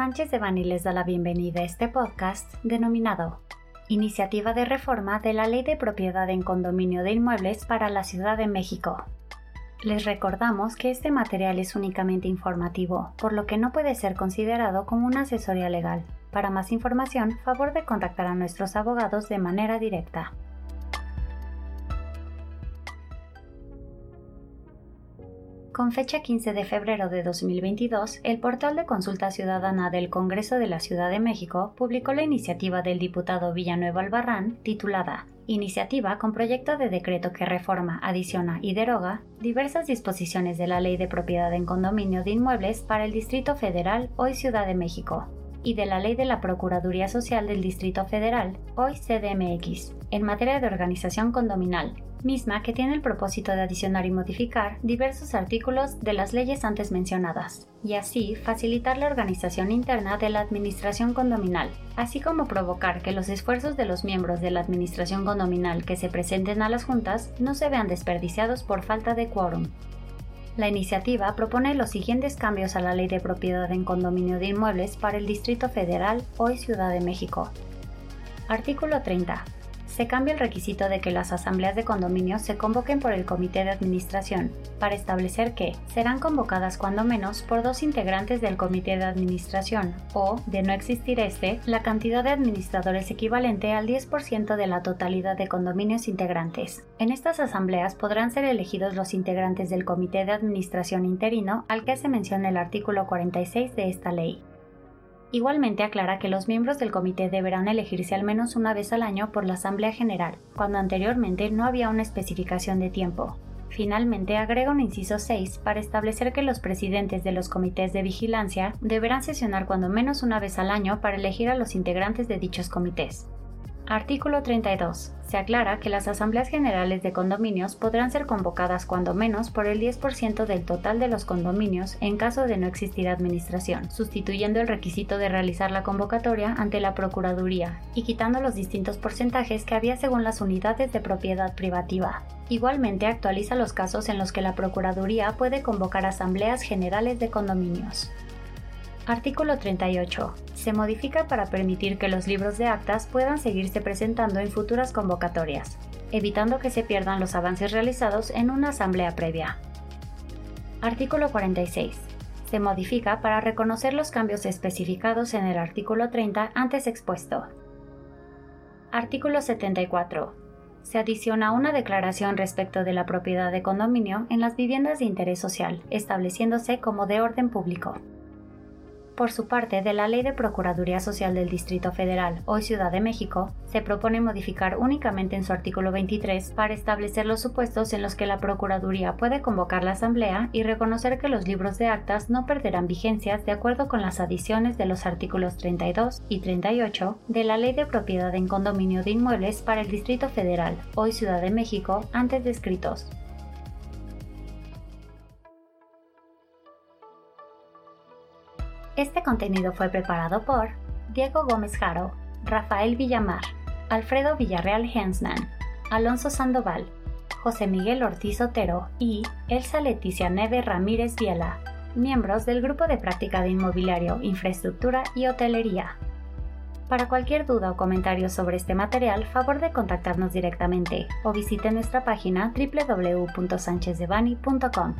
Sánchez de Bani les da la bienvenida a este podcast denominado Iniciativa de Reforma de la Ley de Propiedad en Condominio de Inmuebles para la Ciudad de México. Les recordamos que este material es únicamente informativo, por lo que no puede ser considerado como una asesoría legal. Para más información, favor de contactar a nuestros abogados de manera directa. Con fecha 15 de febrero de 2022, el portal de consulta ciudadana del Congreso de la Ciudad de México publicó la iniciativa del diputado Villanueva Albarrán titulada Iniciativa con proyecto de decreto que reforma, adiciona y deroga diversas disposiciones de la Ley de Propiedad en Condominio de Inmuebles para el Distrito Federal, hoy Ciudad de México, y de la Ley de la Procuraduría Social del Distrito Federal, hoy CDMX, en materia de organización condominal, misma que tiene el propósito de adicionar y modificar diversos artículos de las leyes antes mencionadas, y así facilitar la organización interna de la administración condominal, así como provocar que los esfuerzos de los miembros de la administración condominal que se presenten a las juntas no se vean desperdiciados por falta de quórum. La iniciativa propone los siguientes cambios a la Ley de Propiedad en Condominio de Inmuebles para el Distrito Federal, hoy Ciudad de México. Artículo 30 se cambia el requisito de que las asambleas de condominio se convoquen por el comité de administración, para establecer que serán convocadas cuando menos por dos integrantes del comité de administración, o, de no existir este, la cantidad de administradores equivalente al 10% de la totalidad de condominios integrantes. En estas asambleas podrán ser elegidos los integrantes del comité de administración interino al que se menciona el artículo 46 de esta ley. Igualmente aclara que los miembros del comité deberán elegirse al menos una vez al año por la Asamblea General, cuando anteriormente no había una especificación de tiempo. Finalmente agrega un inciso 6 para establecer que los presidentes de los comités de vigilancia deberán sesionar cuando menos una vez al año para elegir a los integrantes de dichos comités. Artículo 32. Se aclara que las asambleas generales de condominios podrán ser convocadas cuando menos por el 10% del total de los condominios en caso de no existir administración, sustituyendo el requisito de realizar la convocatoria ante la Procuraduría y quitando los distintos porcentajes que había según las unidades de propiedad privativa. Igualmente actualiza los casos en los que la Procuraduría puede convocar asambleas generales de condominios. Artículo 38. Se modifica para permitir que los libros de actas puedan seguirse presentando en futuras convocatorias, evitando que se pierdan los avances realizados en una asamblea previa. Artículo 46. Se modifica para reconocer los cambios especificados en el artículo 30 antes expuesto. Artículo 74. Se adiciona una declaración respecto de la propiedad de condominio en las viviendas de interés social, estableciéndose como de orden público por su parte, de la Ley de Procuraduría Social del Distrito Federal, hoy Ciudad de México, se propone modificar únicamente en su artículo 23 para establecer los supuestos en los que la Procuraduría puede convocar la Asamblea y reconocer que los libros de actas no perderán vigencias de acuerdo con las adiciones de los artículos 32 y 38 de la Ley de Propiedad en Condominio de Inmuebles para el Distrito Federal, hoy Ciudad de México, antes descritos. Este contenido fue preparado por Diego Gómez Jaro, Rafael Villamar, Alfredo Villarreal Hensman, Alonso Sandoval, José Miguel Ortiz Otero y Elsa Leticia Neve Ramírez Viela, miembros del Grupo de Práctica de Inmobiliario, Infraestructura y Hotelería. Para cualquier duda o comentario sobre este material, favor de contactarnos directamente o visite nuestra página www.sanchezdevani.com.